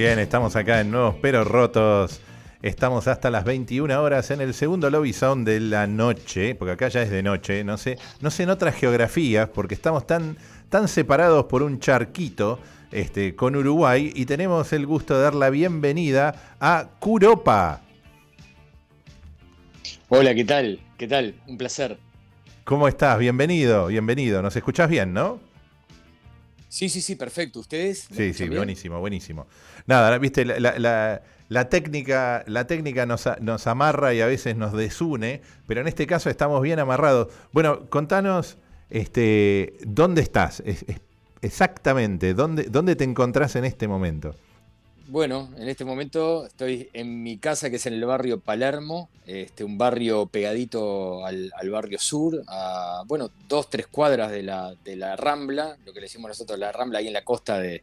Bien, estamos acá en Nuevos Pero Rotos. Estamos hasta las 21 horas en el segundo lobby sound de la noche, porque acá ya es de noche, no sé, no sé en otras geografías, porque estamos tan, tan separados por un charquito este, con Uruguay y tenemos el gusto de dar la bienvenida a Curopa. Hola, ¿qué tal? ¿Qué tal? Un placer. ¿Cómo estás? Bienvenido, bienvenido. ¿Nos escuchás bien, no? Sí, sí, sí, perfecto. ¿Ustedes? Sí, sí, buenísimo, buenísimo. Nada, viste, la, técnica, la técnica nos, nos, amarra y a veces nos desune, pero en este caso estamos bien amarrados. Bueno, contanos, este, ¿dónde estás? exactamente, ¿dónde, ¿dónde te encontrás en este momento? Bueno, en este momento estoy en mi casa, que es en el barrio Palermo, este, un barrio pegadito al, barrio sur, a bueno, dos, tres cuadras de la, de la Rambla, lo que le decimos nosotros la Rambla, ahí en la costa de,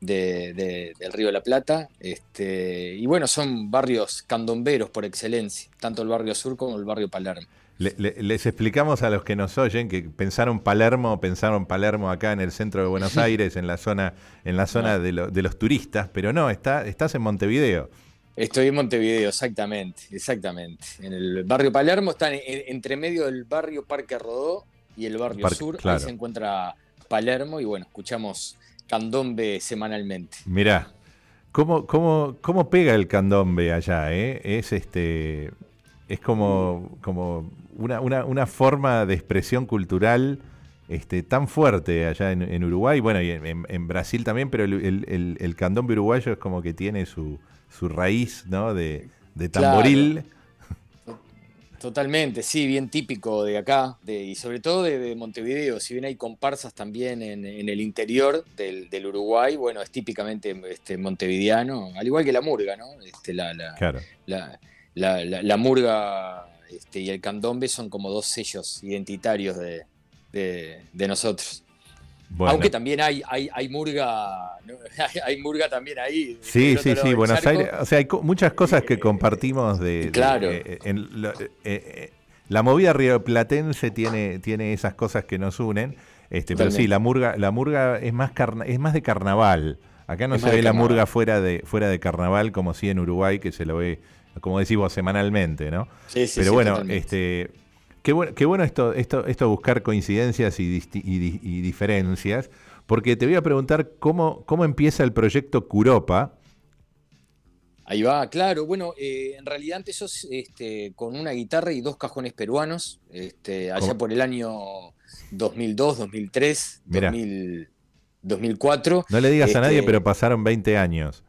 del Río de la Plata. Este, y bueno, son barrios candomberos por excelencia, tanto el barrio sur como el barrio Palermo les explicamos a los que nos oyen que pensaron Palermo, pensaron Palermo acá en el centro de Buenos Aires, en la zona, en la zona de, los turistas, pero no, está, estás en Montevideo. Estoy en Montevideo, exactamente, exactamente. En el barrio Palermo, está entre medio del barrio Parque Rodó y el barrio Sur, ahí se encuentra Palermo y bueno, escuchamos candombe semanalmente. Mirá, ¿cómo, cómo, cómo pega el candombe allá? Eh? Es este es como, como una, una, una, forma de expresión cultural este, tan fuerte allá en, Uruguay, bueno, y en, Brasil también, pero el, el, candombe uruguayo es como que tiene su, su raíz ¿no? de, tamboril. Totalmente, sí, bien típico de acá, de, y sobre todo de, Montevideo. Si bien hay comparsas también en, el interior del, Uruguay, bueno, es típicamente este, montevideano, al igual que la murga, ¿no? Este, la, la, claro. la, la, murga este, y el candombe son como dos sellos identitarios de, nosotros. Aunque también hay, hay, hay murga, hay, murga también ahí. Sí, sí, sí, Buenos Aires. O sea, hay muchas cosas que compartimos de. Claro. Eh, eh, eh, la movida rioplatense tiene, tiene esas cosas que nos unen. Este, pero sí, la murga, la murga es más es más de carnaval. Acá no se ve la murga fuera de, fuera de carnaval como si en Uruguay, que se lo ve como decimos, semanalmente, ¿no? Sí, sí, Pero bueno, este, qué bueno, qué bueno esto, esto, esto buscar coincidencias y, diferencias, porque te voy a preguntar cómo, cómo empieza el proyecto Curopa. Ahí va, claro. Bueno, eh, en realidad empezó este, con una guitarra y dos cajones peruanos, este, allá por el año 2002, 2003, 2004. No le digas a nadie, este, pero pasaron 20 años.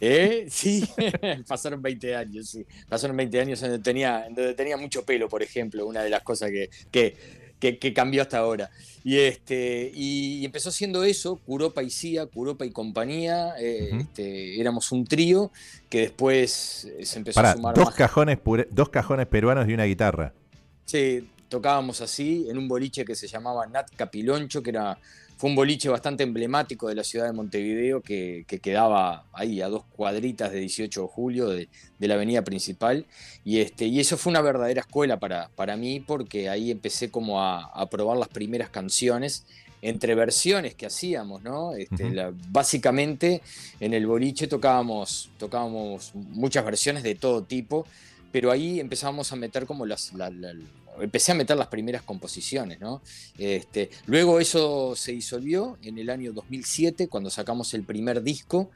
¿Eh? Sí, pasaron 20 años, sí. Pasaron 20 años donde tenía, donde tenía mucho pelo, por ejemplo, una de las cosas que, que, cambió hasta ahora. Y, este, y, empezó siendo eso, Curopa y Cia, Curopa y compañía. Eh, este, éramos un trío que después se empezó a sumar dos Cajones dos cajones peruanos y una guitarra. Sí, tocábamos así en un boliche que se llamaba Nat Capiloncho, que era fue un boliche bastante emblemático de la ciudad de Montevideo que, quedaba ahí a dos cuadritas de 18 de julio de, la avenida principal. Y, este, y eso fue una verdadera escuela para, para mí porque ahí empecé como a, probar las primeras canciones entre versiones que hacíamos, ¿no? Este, básicamente en el boliche tocábamos, tocábamos muchas versiones de todo tipo, pero ahí empezábamos a meter como las, empecé a meter las primeras composiciones, ¿no? Este, luego eso se disolvió en el año 2007, cuando sacamos el primer disco,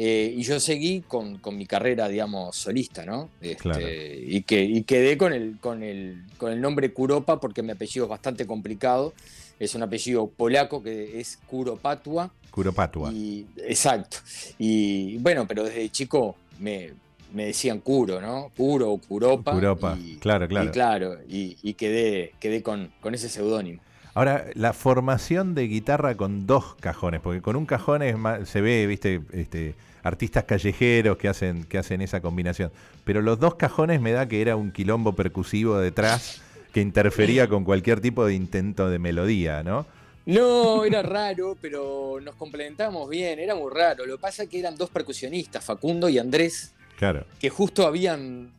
eh, y yo seguí con, mi carrera, digamos, solista, ¿no? Este, y, que, y quedé con el, con, el, con el nombre Kuropa porque mi apellido es bastante complicado. Es un apellido polaco que es Kuropatua. Kuropatua. Y, exacto. Y bueno, pero desde chico me, me decían Curo, ¿no? Curo o Curopa. Curopa, claro, claro. Y claro, y, quedé, quedé con, con ese seudónimo. Ahora, la formación de guitarra con dos cajones, porque con un cajón es se ve, viste, este, artistas callejeros que hacen, que hacen esa combinación. Pero los dos cajones me da que era un quilombo percusivo detrás que interfería con cualquier tipo de intento de melodía, ¿no? No, era raro, pero nos complementamos bien, era muy raro. Lo que pasa es que eran dos percusionistas, Facundo y Andrés, claro. que justo habían,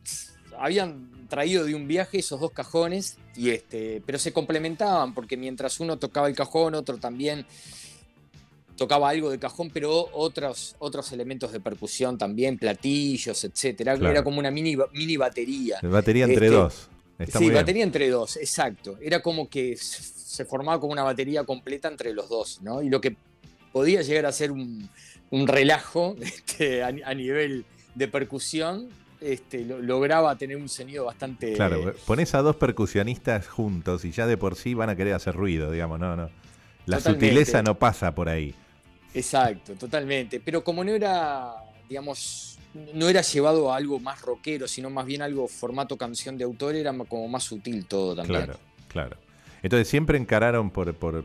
habían traído de un viaje esos dos cajones, y este, pero se complementaban, porque mientras uno tocaba el cajón, otro también tocaba algo de cajón, pero otros, otros elementos de percusión también, platillos, etcétera. Era como una mini, mini batería. Batería entre este, dos. sí, batería entre dos, exacto. Era como que se formaba como una batería completa entre los dos, ¿no? Y lo que podía llegar a ser un, relajo este, a, nivel de percusión, este, lograba tener un sonido bastante. Claro, pones a dos percusionistas juntos y ya de por sí van a querer hacer ruido, digamos, no, no. La sutileza no pasa por ahí. Exacto, totalmente. Pero como no era, digamos, no era llevado a algo más rockero, sino más bien algo formato canción de autor, era como más sutil todo también. Claro, claro. Entonces, ¿siempre encararon por, por,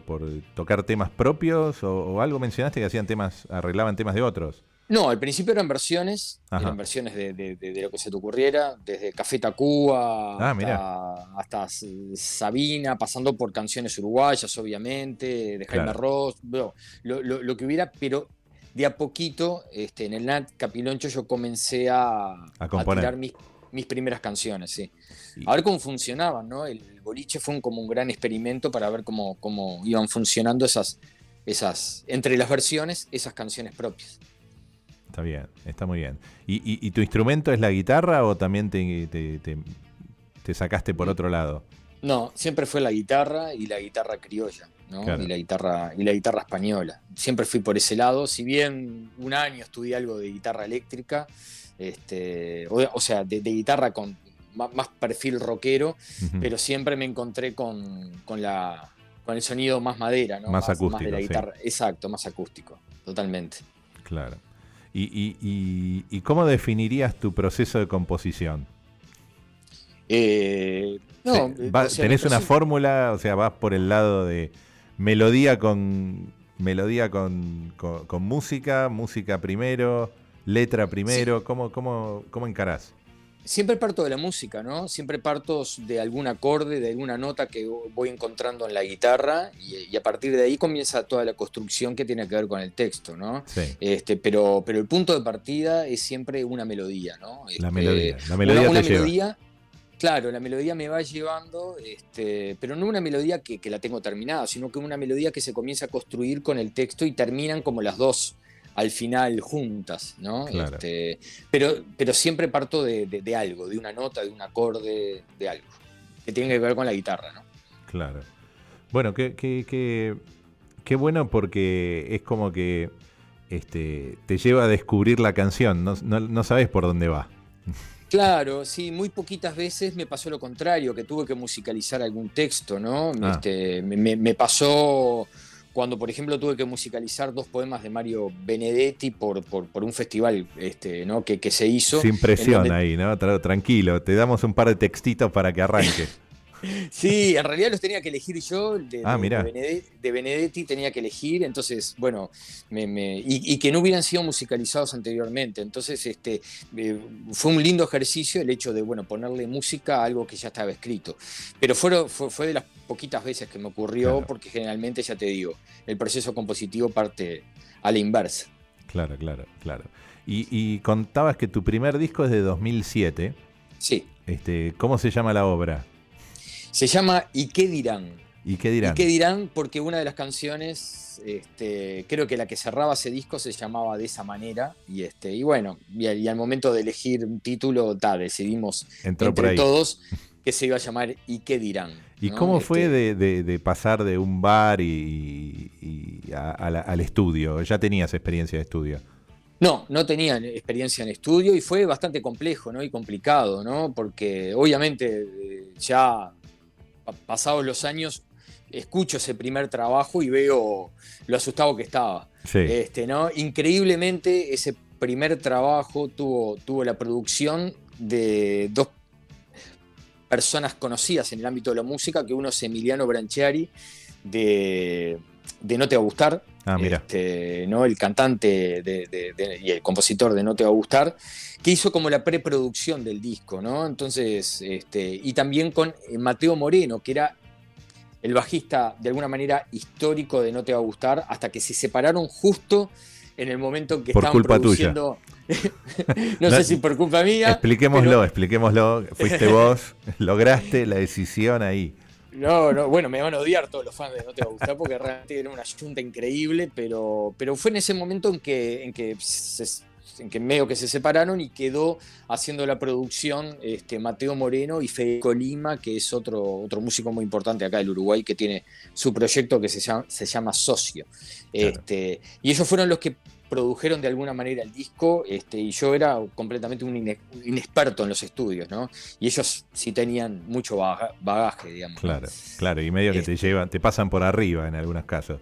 tocar temas propios o, algo mencionaste que hacían temas, arreglaban temas de otros? No, al principio eran versiones, eran versiones de, lo que se te ocurriera, desde Café Tacuba ah, hasta, Sabina, pasando por canciones uruguayas, obviamente, de Jaime Ross, lo, que hubiera, pero de a poquito, este, en el Nat Capiloncho yo comencé a, a, tirar mis, mis, primeras canciones, sí. A ver cómo funcionaban, ¿no? El boliche fue como un gran experimento para ver cómo, cómo iban funcionando esas, esas, entre las versiones, esas canciones propias. Está bien, está muy bien. ¿Y, tu instrumento es la guitarra o también te, te, sacaste por otro lado? No, siempre fue la guitarra y la guitarra criolla, ¿no? Y la guitarra, y la guitarra española. Siempre fui por ese lado. Si bien un año estudié algo de guitarra eléctrica, este, o, sea, de, guitarra con más, perfil rockero, pero siempre me encontré con, la, con el sonido más madera, ¿no? Más, acústico. de la guitarra. Exacto, más acústico, totalmente. Claro. ¿Y, cómo definirías tu proceso de composición? Eh, no, ¿Tenés una fórmula? O sea, vas por el lado de melodía con melodía con, música, música primero, letra primero. ¿Cómo, cómo, cómo encarás? Siempre parto de la música, ¿no? Siempre parto de algún acorde, de alguna nota que voy encontrando en la guitarra y, a partir de ahí comienza toda la construcción que tiene que ver con el texto, ¿no? Sí. Este, pero, pero el punto de partida es siempre una melodía, ¿no? la este, melodía. La melodía una, melodía, Claro, la melodía me va llevando, este, pero no una melodía que, que, la tengo terminada, sino que una melodía que se comienza a construir con el texto y terminan como las dos al final juntas, ¿no? Este, pero, pero siempre parto de, algo, de una nota, de un acorde, de algo, que tiene que ver con la guitarra, ¿no? Claro. Bueno, qué, qué, bueno porque es como que este, te lleva a descubrir la canción, no, sabes por dónde va. Claro, sí, muy poquitas veces me pasó lo contrario, que tuve que musicalizar algún texto, ¿no? Ah. Este, me, me, pasó cuando por ejemplo tuve que musicalizar dos poemas de Mario Benedetti por, por, un festival este, ¿no? que, que se hizo. Sin presión ahí, ¿no? Tranquilo, te damos un par de textitos para que arranque. Sí, en realidad los tenía que elegir yo. De, ah, de, Benedetti, tenía que elegir, entonces, bueno, y, que no hubieran sido musicalizados anteriormente. Entonces, este, eh, fue un lindo ejercicio el hecho de, bueno, ponerle música a algo que ya estaba escrito. Pero fue, fue, de las poquitas veces que me ocurrió, porque generalmente, ya te digo, el proceso compositivo parte a la inversa. Claro, claro, claro. Y, y contabas que tu primer disco es de 2007. Sí. Este, ¿Cómo se llama la obra? Se llama ¿Y qué dirán? ¿Y qué dirán? ¿Y qué dirán? Porque una de las canciones, este, creo que la que cerraba ese disco se llamaba de esa manera. Y, este, y bueno, y, al momento de elegir un título, ta, decidimos entre todos que se iba a llamar ¿Y qué dirán? ¿Y cómo fue este de, pasar de un bar y, al estudio? ¿Ya tenías experiencia de estudio? No, no tenía experiencia en estudio y fue bastante complejo ¿no? y complicado, ¿no? porque obviamente eh, ya pasados los años, escucho ese primer trabajo y veo lo asustado que estaba. Este, ¿no? Increíblemente, ese primer trabajo tuvo, tuvo la producción de dos personas conocidas en el ámbito de la música, que uno es Emiliano Branchiari, de, No Te Va a Gustar. Ah, mira. Este, ¿no? El cantante y el compositor de No Te Va a Gustar, que hizo como la preproducción del disco, ¿no? Entonces, este, y también con eh, Mateo Moreno, que era el bajista de alguna manera histórico de No Te Va a Gustar, hasta que se separaron justo en el momento en que estaban produciendo. no, sé si por culpa mía. Expliquémoslo, expliquémoslo. Fuiste vos, lograste la decisión ahí. No, no, bueno, me van a odiar todos los fans de No Te Va a Gustar porque realmente era una junta increíble, pero, pero fue en ese momento en que, en que en que medio que se separaron y quedó haciendo la producción este, Mateo Moreno y Federico Lima, que es otro, otro músico muy importante acá del Uruguay, que tiene su proyecto que se llama, se llama Socio. Este, y ellos fueron los que produjeron de alguna manera el disco este, y yo era completamente un inexperto en los estudios, ¿no? Y ellos sí tenían mucho bagaje, digamos. Claro, claro, y medio que te este llevan, te pasan por arriba en algunos casos.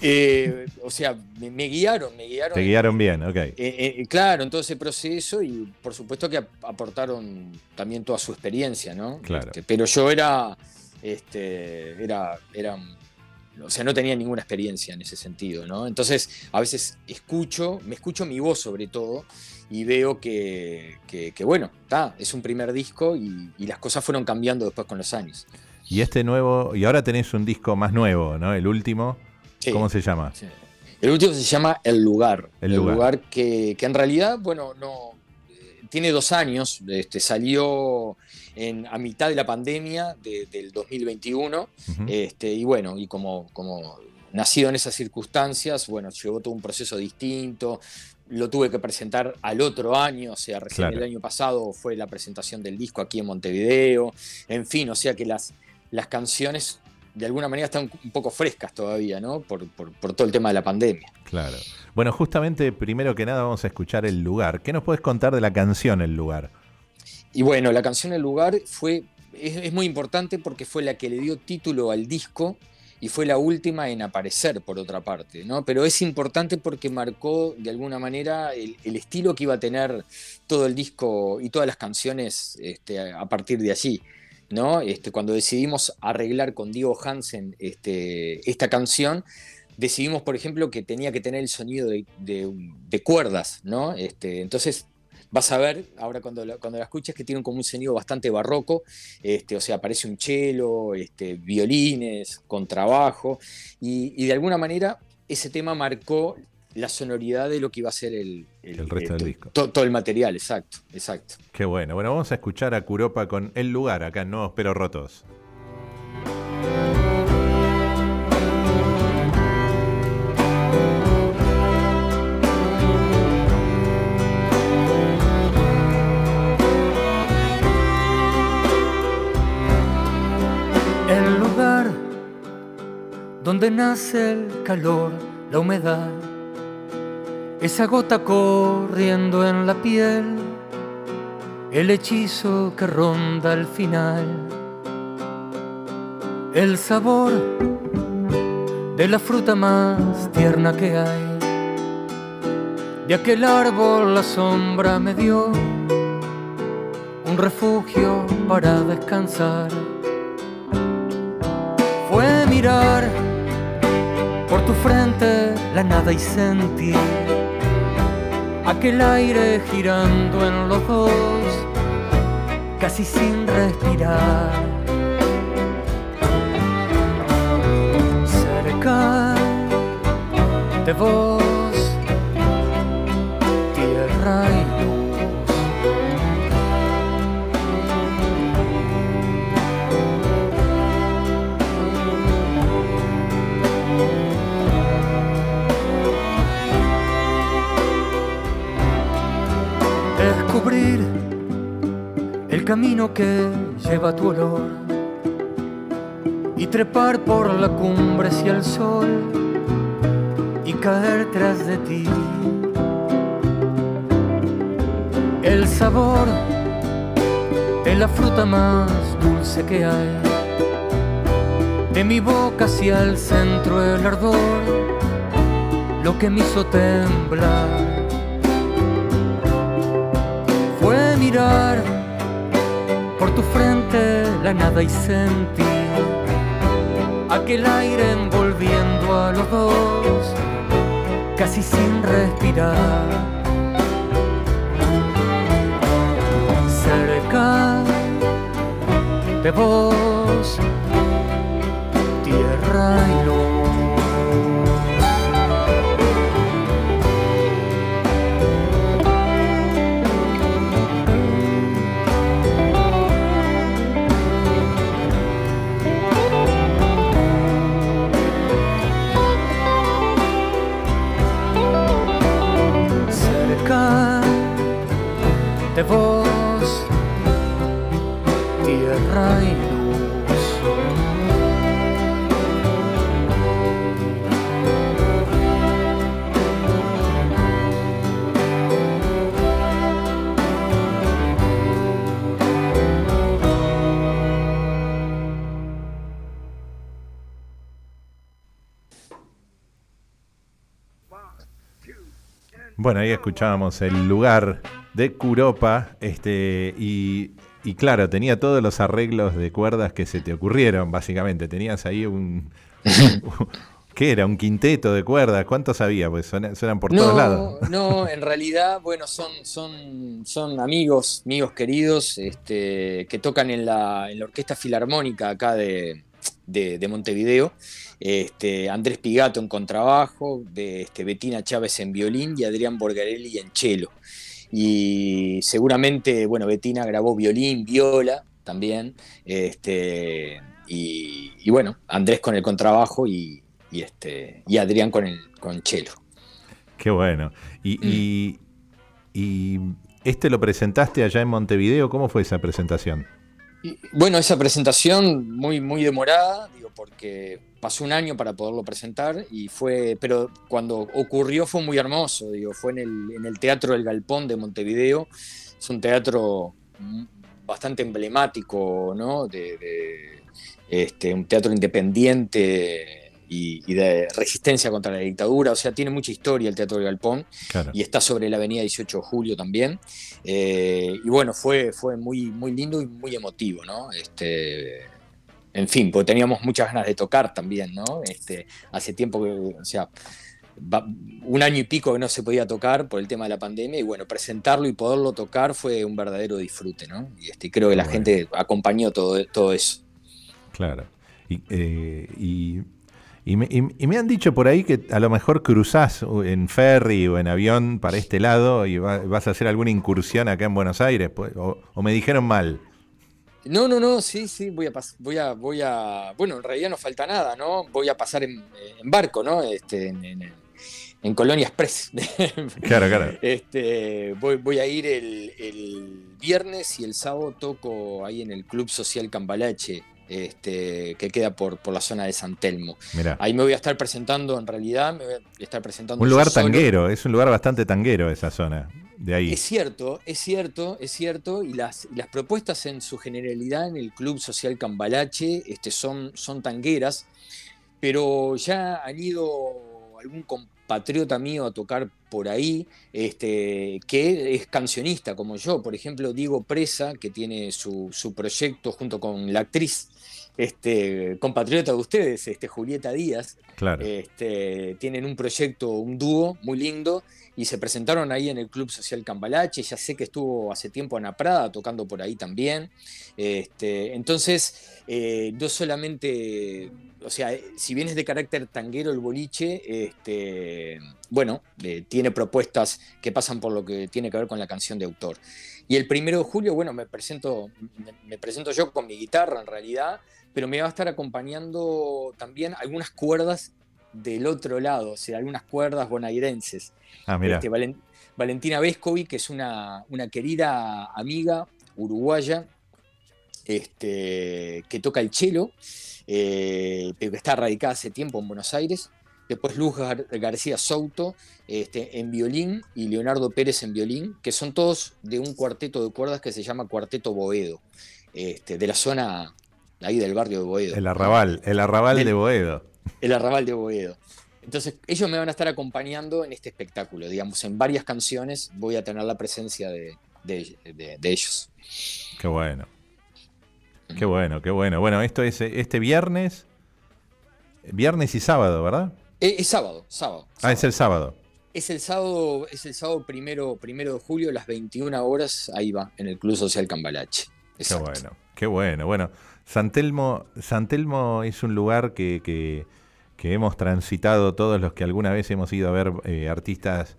Eh, o sea, me, guiaron, me guiaron. Te guiaron bien, ok. Eh, eh, claro, en todo ese proceso y por supuesto que aportaron también toda su experiencia, ¿no? Claro. Este, pero yo era, este, era, era o sea, no tenía ninguna experiencia en ese sentido, ¿no? Entonces, a veces escucho, me escucho mi voz sobre todo, y veo que, bueno, está, es un primer disco y, las cosas fueron cambiando después con los años. Y este nuevo, y ahora tenés un disco más nuevo, ¿no? El último, ¿cómo se llama? El último se llama El Lugar. El, lugar, que, que, en realidad, bueno, no, tiene dos años, este, salió en, a mitad de la pandemia del 2021, este, y bueno, y como, como nacido en esas circunstancias, bueno, llevó todo un proceso distinto, lo tuve que presentar al otro año, o sea, recién el año pasado fue la presentación del disco aquí en Montevideo, en fin, o sea que las, las canciones de alguna manera están un poco frescas todavía, ¿no? Por, todo el tema de la pandemia. Claro. Bueno, justamente, primero que nada, vamos a escuchar El Lugar. ¿Qué nos puedes contar de la canción El Lugar? Y bueno, la canción El Lugar fue, es, muy importante porque fue la que le dio título al disco y fue la última en aparecer, por otra parte, ¿no? Pero es importante porque marcó de alguna manera el, estilo que iba a tener todo el disco y todas las canciones este, a partir de allí. ¿no? Este, cuando decidimos arreglar con Diego Hansen este, esta canción, decidimos, por ejemplo, que tenía que tener el sonido de, cuerdas, ¿no? Entonces vas a ver, ahora cuando la, cuando la escuches, que tiene como un sonido bastante barroco, este, o sea, aparece un cello, este, violines, contrabajo, y, y de alguna manera ese tema marcó la sonoridad de lo que iba a ser el, resto del disco. todo el material, exacto, exacto. Qué bueno. Bueno, vamos a escuchar a Curopa con El Lugar, acá en Nuevos Pero Rotos. Donde nace el calor, la humedad esa gota corriendo en la piel, el hechizo que ronda al final, el sabor de la fruta más tierna que hay. De aquel árbol la sombra me dio un refugio para descansar. Fue mirar tu frente la nada y sentir aquel aire girando en los dos, casi sin respirar. Cerca de vos, el camino que lleva tu olor y trepar por la cumbre hacia el sol y caer tras de ti. El sabor de la fruta más dulce que hay, de mi boca hacia el centro el ardor, lo que me hizo temblar frente la nada y sentir aquel aire envolviendo a los dos, casi sin respirar. Cerca de vos, tierra y luz. Bueno, ahí escuchábamos el lugar de Curopa, este, y, y claro, tenía todos los arreglos de cuerdas que se te ocurrieron, básicamente. Tenías ahí un. ¿Qué era? ¿Un quinteto de cuerdas? ¿Cuántos había? Pues suenan, suenan por todos lados. No, en realidad, bueno, son, son, son amigos, amigos queridos, este, que tocan en la, en la Orquesta Filarmónica acá de, de, de Montevideo. Este, Andrés Pigato en contrabajo, de, este, Betina Chávez en violín y Adrián Borgarelli en cello. Y seguramente, bueno, Betina grabó violín, viola también, este, y, y bueno, Andrés con el contrabajo y, y, este, y Adrián con el con cello. Qué bueno. Y, y, y este lo presentaste allá en Montevideo. ¿Cómo fue esa presentación? Bueno, esa presentación muy, muy demorada, digo, porque pasó un año para poderlo presentar y fue, pero cuando ocurrió fue muy hermoso, digo, fue en el, en el Teatro del Galpón de Montevideo, es un teatro bastante emblemático, ¿no? De, de este, un teatro independiente y, y, de resistencia contra la dictadura, o sea, tiene mucha historia el Teatro del Galpón Claro. y está sobre la avenida 18 de Julio también. Eh, y bueno, fue, fue muy, muy lindo y muy emotivo, ¿no? Este, en fin, porque teníamos muchas ganas de tocar también, ¿no? Este, hace tiempo que, o sea, va- un año y pico que no se podía tocar por el tema de la pandemia y bueno, presentarlo y poderlo tocar fue un verdadero disfrute, ¿no? Y este, creo que la Bueno. gente acompañó todo, todo eso. Claro. Y, eh, y, y me, y- y me han dicho por ahí que a lo mejor cruzás en ferry o en avión para este lado y va- vas a hacer alguna incursión acá en Buenos Aires. pues, O, o me dijeron mal. No, no, no, sí, sí, voy a, pas- voy a, voy a, bueno, en realidad no falta nada, ¿no? Voy a pasar en, en barco, ¿no? Este, en, en- en Colonia Express. Claro, claro. Este, voy, voy a ir el, el viernes y el sábado toco ahí en el Club Social Cambalache, este, que queda por, por la zona de San Telmo. Ahí me voy a estar presentando, en realidad, me voy a estar presentando. Un lugar solo. tanguero, es un lugar bastante tanguero esa zona. De ahí. Es cierto, es cierto, es cierto, y las, y las propuestas en su generalidad en el Club Social Cambalache este, son, son tangueras, pero ya han ido algún compatriota mío a tocar por ahí, este, que es cancionista como yo, por ejemplo, Diego Presa, que tiene su, su proyecto junto con la actriz, este, compatriota de ustedes, este, Julieta Díaz, Claro. este, tienen un proyecto, un dúo muy lindo y se presentaron ahí en el Club Social Cambalache. Ya sé que estuvo hace tiempo Ana Prada tocando por ahí también. Este, entonces, eh, no solamente, o sea, si bien es de carácter tanguero el boliche, este, bueno, eh, tiene propuestas que pasan por lo que tiene que ver con la canción de autor. Y el primero de julio, bueno, me presento, me presento yo con mi guitarra en realidad, pero me va a estar acompañando también algunas cuerdas del otro lado, o sea, algunas cuerdas bonairenses. Ah, mira. Este, Valen- Valentina Vescovi, que es una, una querida amiga uruguaya, este, que toca el cello, eh, pero que está radicada hace tiempo en Buenos Aires. Después Luz Gar- García Souto este, en violín y Leonardo Pérez en violín, que son todos de un cuarteto de cuerdas que se llama Cuarteto Boedo, este, de la zona ahí del barrio de Boedo. El arrabal, el arrabal Del- de Boedo. El arrabal de Boedo. Entonces, ellos me van a estar acompañando en este espectáculo, digamos, en varias canciones voy a tener la presencia de, de- de- de ellos. Qué bueno. Qué bueno, qué bueno. Bueno, esto es eh, este viernes viernes y sábado, ¿verdad? Eh, es, sábado, sábado, Ah, es el sábado. Es el sábado, es el sábado primero, primero de julio, a las 21 horas, ahí va, en el Club Social Cambalache. Qué bueno, qué bueno. Bueno, San Telmo, es un lugar que, que, hemos transitado todos los que alguna vez hemos ido a ver eh, artistas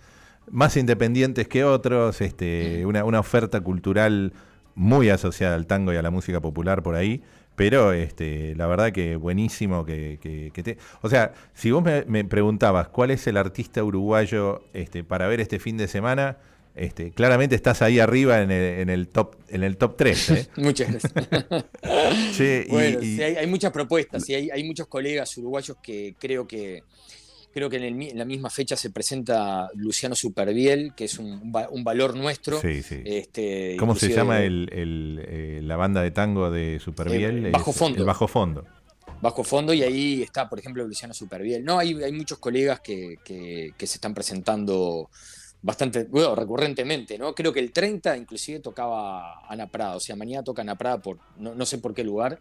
más independientes que otros, este, mm. una, una oferta cultural muy asociada al tango y a la música popular por ahí. Pero este, la verdad que buenísimo que, que, te... O sea, si vos me, preguntabas cuál es el artista uruguayo este, para ver este fin de semana, este, claramente estás ahí arriba en el, en el top en el top 3. ¿eh? Muchas gracias. bueno, hay, muchas propuestas, y hay, hay muchos colegas uruguayos que creo que Creo que en, la misma fecha se presenta Luciano Superviel, que es un, valor nuestro. Sí, sí. Este, ¿Cómo se llama eh, la banda de tango de Superviel? Bajo Fondo. El Bajo Fondo. Bajo Fondo, y ahí está, por ejemplo, Luciano Superviel. No, hay, hay muchos colegas que, se están presentando bastante, bueno, recurrentemente, ¿no? Creo que el 30 inclusive tocaba Ana Prada, o sea, mañana toca Ana Prada por, no, sé por qué lugar,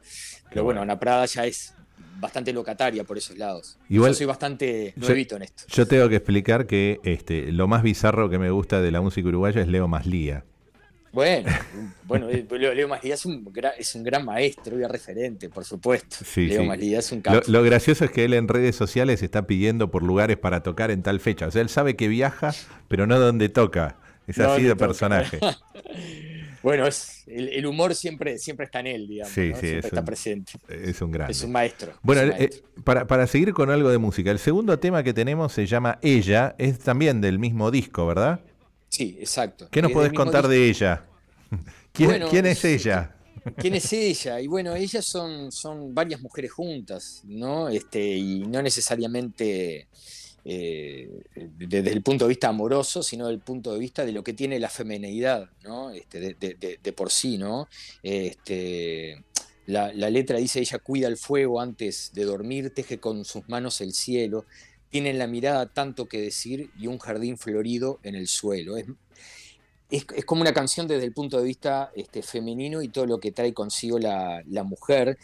pero bueno, Ana Prada ya es bastante locataria por esos lados. yo soy bastante nuevito en esto. Yo tengo que explicar que este, lo más bizarro que me gusta de la música uruguaya es Leo Maslía. Bueno, bueno, eh, Leo Maslía es un, es un gran maestro y referente, por supuesto. Leo Maslía es un lo, lo, gracioso es que él en redes sociales está pidiendo por lugares para tocar en tal fecha. O sea, él sabe que viaja, pero no donde toca. Es así de personaje. Bueno, es, el, humor siempre, siempre está en él, digamos. Sí, sí, está presente. Es un gran. Es un maestro. Bueno, eh, para, para, seguir con algo de música, el segundo tema que tenemos se llama Ella, es también del mismo disco, ¿verdad? Sí, exacto. ¿Qué nos podés contar de ella? ¿Quién, ¿quién es ella? ¿Quién es ella? Y bueno, ellas son, son varias mujeres juntas, ¿no? Este, y no necesariamente eh, desde el punto de vista amoroso, sino desde el punto de vista de lo que tiene la femenidad, ¿no? Este, de, por sí, ¿no? Este, la, letra dice, ella cuida el fuego antes de dormir, teje con sus manos el cielo, tiene en la mirada tanto que decir y un jardín florido en el suelo. Es, es, como una canción desde el punto de vista este, femenino y todo lo que trae consigo la, mujer.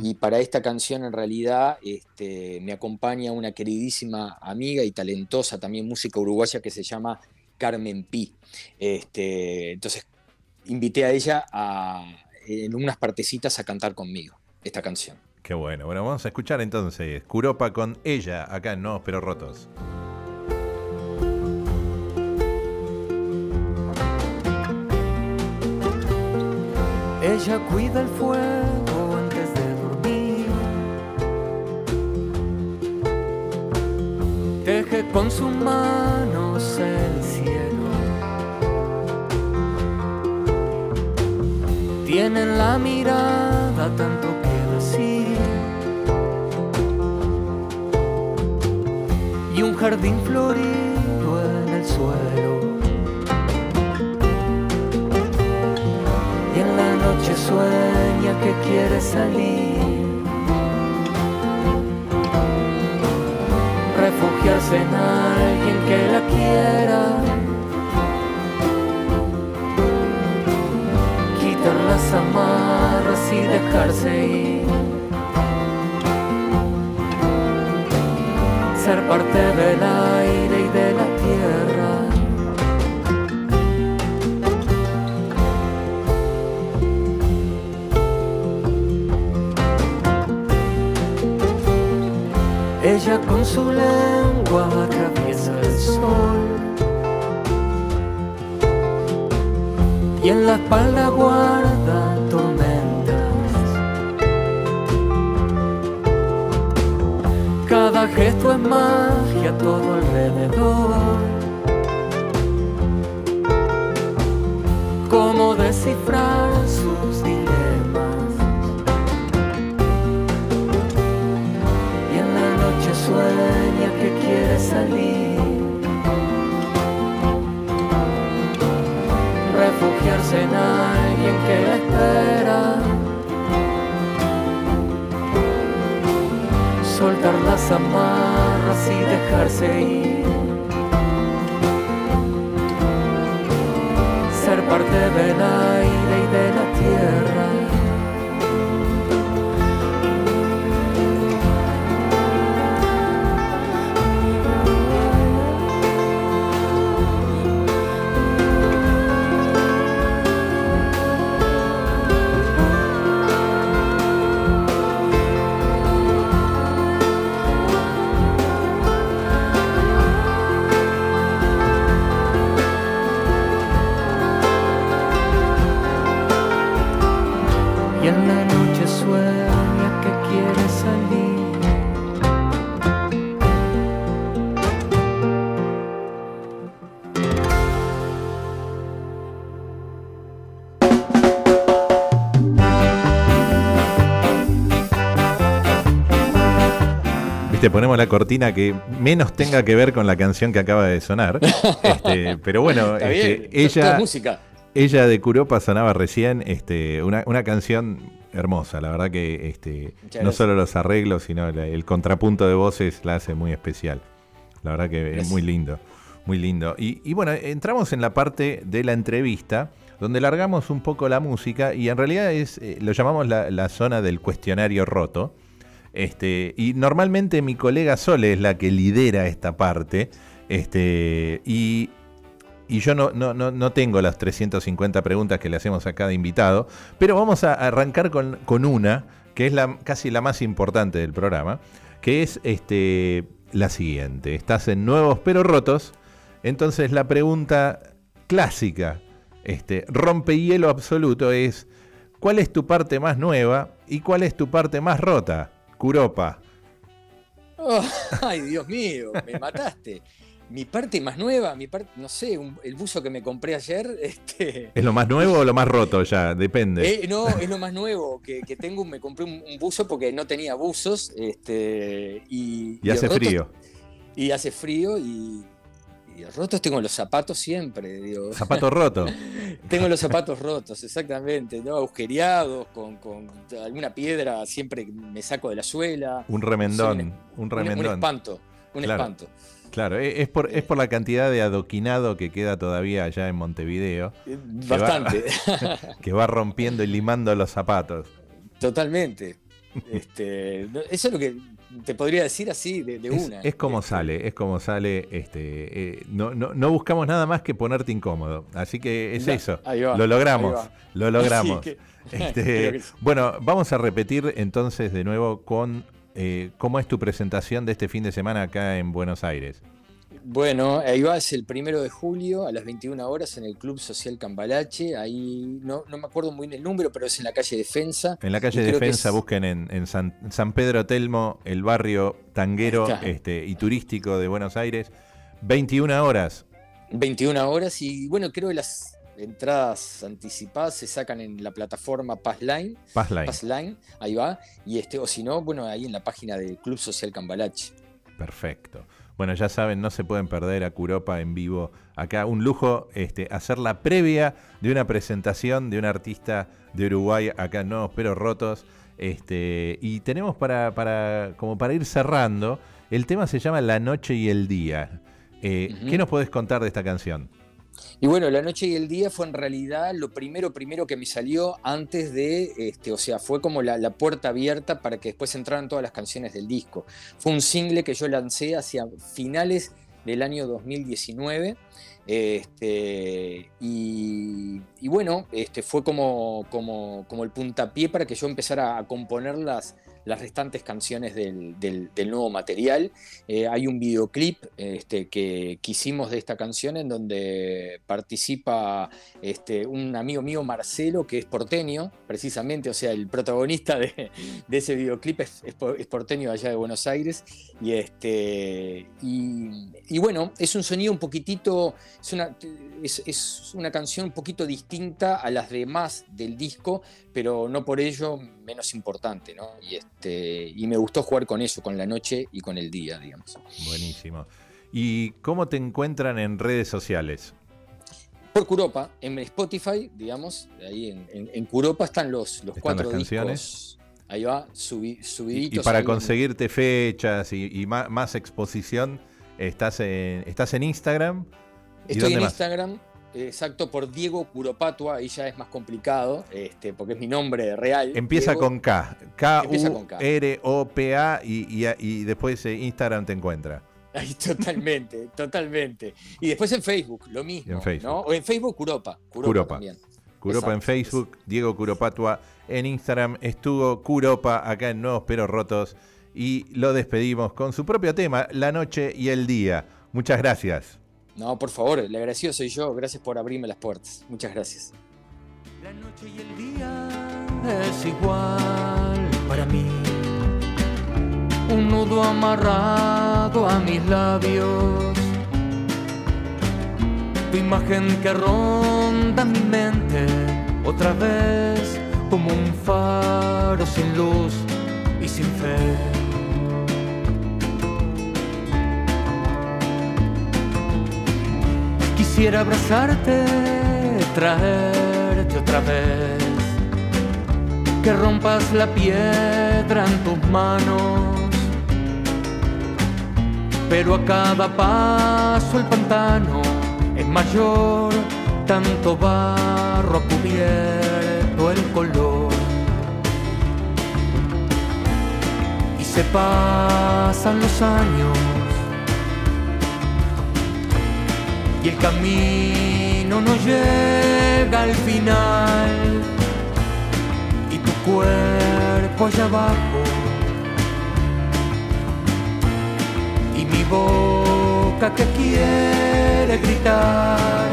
Y para esta canción en realidad este, me acompaña una queridísima amiga y talentosa también música uruguaya que se llama Carmen Pi. Este, entonces invité a ella a, en unas partecitas a cantar conmigo esta canción. Qué bueno. Bueno, vamos a escuchar entonces Curopa con ella acá en No Pero Rotos. Ella cuida el fuego antes de dormir. Teje con sus manos el cielo. Tiene la mirada jardín florido en el suelo. sueña que quiere salir, refugiarse en alguien que la quiera, quitar las amarras y dejarse ir. Ser parte del aire y de la tierra. Ella con su lengua atraviesa el sol y en la espalda guarda Gesto es magia todo alrededor. ¿Cómo descifrar sus sueña que quiere salir, refugiarse en alguien que la espera, las amarras y dejarse ir. Ser parte del aire y de la tierra y en la noche sueña que quiere salir. Viste, ponemos la cortina que menos tenga que ver con la canción que acaba de sonar. Este, pero bueno, Está este, bien, ella, música. Ella de Curopa sonaba recién, este, una, una canción hermosa, la verdad que este, no solo los arreglos, sino el contrapunto de voces la hace muy especial. La verdad que es muy lindo, muy lindo. Y, y bueno, entramos en la parte de la entrevista, donde largamos un poco la música y en realidad es, eh, lo llamamos la, la zona del cuestionario roto. Este, y normalmente mi colega Sole es la que lidera esta parte. Este, y, y yo no, no, no, no tengo las 350 preguntas que le hacemos a cada invitado, pero vamos a arrancar con, con una, que es la, casi la más importante del programa, que es este, la siguiente. Estás en Nuevos pero Rotos, entonces la pregunta clásica, este, rompehielo absoluto, es ¿cuál es tu parte más nueva y cuál es tu parte más rota? Curopa. Oh, ay, Dios mío, me mataste. Mi parte más nueva, mi parte, no sé, un- el buzo que me compré ayer, este, ¿Es lo más nuevo o lo más roto ya? Depende. eh, no, es lo más nuevo que, que tengo. Me compré un, un buzo porque no tenía buzos, este, y, y hace rotos- frío. Y hace frío y, y rotos tengo los zapatos siempre, digo. Zapato roto. Tengo los zapatos rotos, exactamente, ¿no? agujereados, con, con alguna piedra, siempre me saco de la suela. Un remendón. Un Un, un remendón. espanto, un Claro. espanto. Claro, e- es por, es por la cantidad de adoquinado que queda todavía allá en Montevideo, Eh, va- Bastante, que va rompiendo y limando los zapatos. totalmente. Este, eso es lo que te podría decir así de, de Es, una. es como Este, sale, es como sale. Este, eh, no, no, no buscamos nada más que ponerte incómodo. Así que es eso. va, lo logramos. Lo logramos. Que- Este, sí. bueno, vamos a repetir entonces de nuevo con eh, cómo es tu presentación de este fin de semana acá en Buenos Aires. Bueno, ahí va, es el primero de julio a las 21 horas en el Club Social Cambalache. Ahí no, no me acuerdo muy bien el número, pero es en la calle Defensa. En la calle Defensa es- busquen en, en San, San Pedro Telmo, el barrio tanguero este, y turístico de Buenos Aires. 21 horas. 21 horas y bueno, creo que las entradas anticipadas se sacan en la plataforma Passline, Passline. Passline, ahí va, y este, o si no, bueno, ahí en la página del Club Social Cambalache. Perfecto. Bueno, ya saben, no se pueden perder a Curopa en vivo. Acá un lujo este, hacer la previa de una presentación de un artista de Uruguay acá en Nuevos Pero Rotos. Este, y tenemos para, para, como para ir cerrando, el tema se llama La Noche y el Día. Eh. ¿Qué nos podés contar de esta canción? Y bueno, la noche y el día fue en realidad lo primero, primero que me salió antes de, este, o sea, fue como la, la puerta abierta para que después entraran todas las canciones del disco. Fue un single que yo lancé hacia finales del año 2019. Este, y, bueno, este, fue como, como, como el puntapié para que yo empezara a componer las, las restantes canciones del, nuevo material. Eh, hay un videoclip este, que, que hicimos de esta canción en donde participa este, un amigo mío, Marcelo, que es porteño, precisamente, o sea, el protagonista de, ese videoclip es, es es porteño allá de Buenos Aires. Y, este, y, bueno, es un sonido un poquitito, es una, es una canción un poquito distinta a las demás del disco, pero no por ello menos importante, ¿no? Y, este, y me gustó jugar con eso, con la noche y con el día, digamos. Buenísimo. ¿Y cómo te encuentran en redes sociales? Por Curopa, en Spotify, digamos, ahí en, en- en Curopa están los, los Están cuatro las canciones. discos. Ahí va, subi- Y, subiditos. y para ahí en- conseguirte fechas y, y más, exposición, estás en, estás en Instagram. ¿Y Estoy en más? Instagram, exacto, por Diego Curopatua, ahí ya es más complicado, este, porque es mi nombre real. Empieza Diego. con K. K-U-R-O-P-A y, y- y después eh, Instagram te encuentra. Ahí, totalmente, totalmente. Y después en Facebook, lo mismo. En Facebook. ¿no? O en Facebook, Curopa. Curopa, Curopa. también. Curopa en Facebook, Diego Curopatua en Instagram, estuvo Curopa acá en Nuevos Pero Rotos y lo despedimos con su propio tema, La Noche y el Día. Muchas gracias. No, por favor, el agradecido soy yo. Gracias por abrirme las puertas. Muchas gracias. La noche y el día es igual para mí. Un nudo amarrado a mis labios. Tu imagen que ronda mi mente otra vez como un faro sin luz y sin fe. Quisiera abrazarte, traerte otra vez, que rompas la piedra en tus manos, pero a cada paso el pantano es mayor, tanto barro cubierto el color. Y se pasan los años y el camino no llega al final. Y tu cuerpo allá abajo y mi boca que quiere gritar.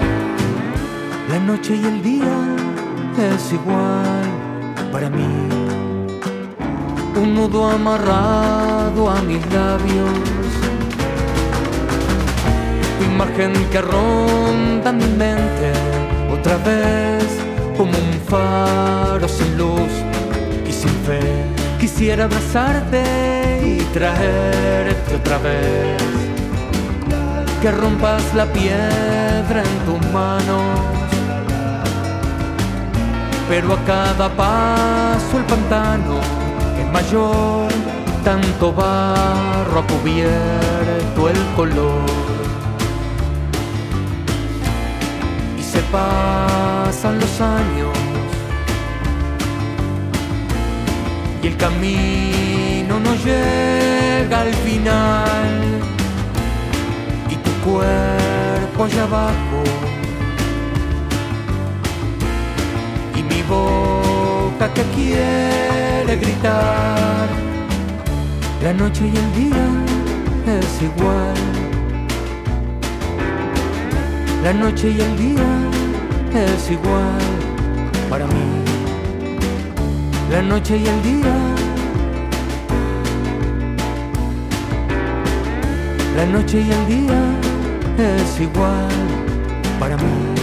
La noche y el día es igual para mí. Un nudo amarrado a mis labios imagen que ronda mi mente otra vez como un faro sin luz y sin fe. Quisiera abrazarte y traerte otra vez. Que rompas la piedra en tus manos. Pero a cada paso el pantano es mayor, tanto barro ha cubierto el color. Se pasan los años y el camino no llega al final y tu cuerpo allá abajo y mi boca que quiere gritar la noche y el día es igual la noche y el día es igual para mí. La noche y el día. La noche y el día es igual para mí.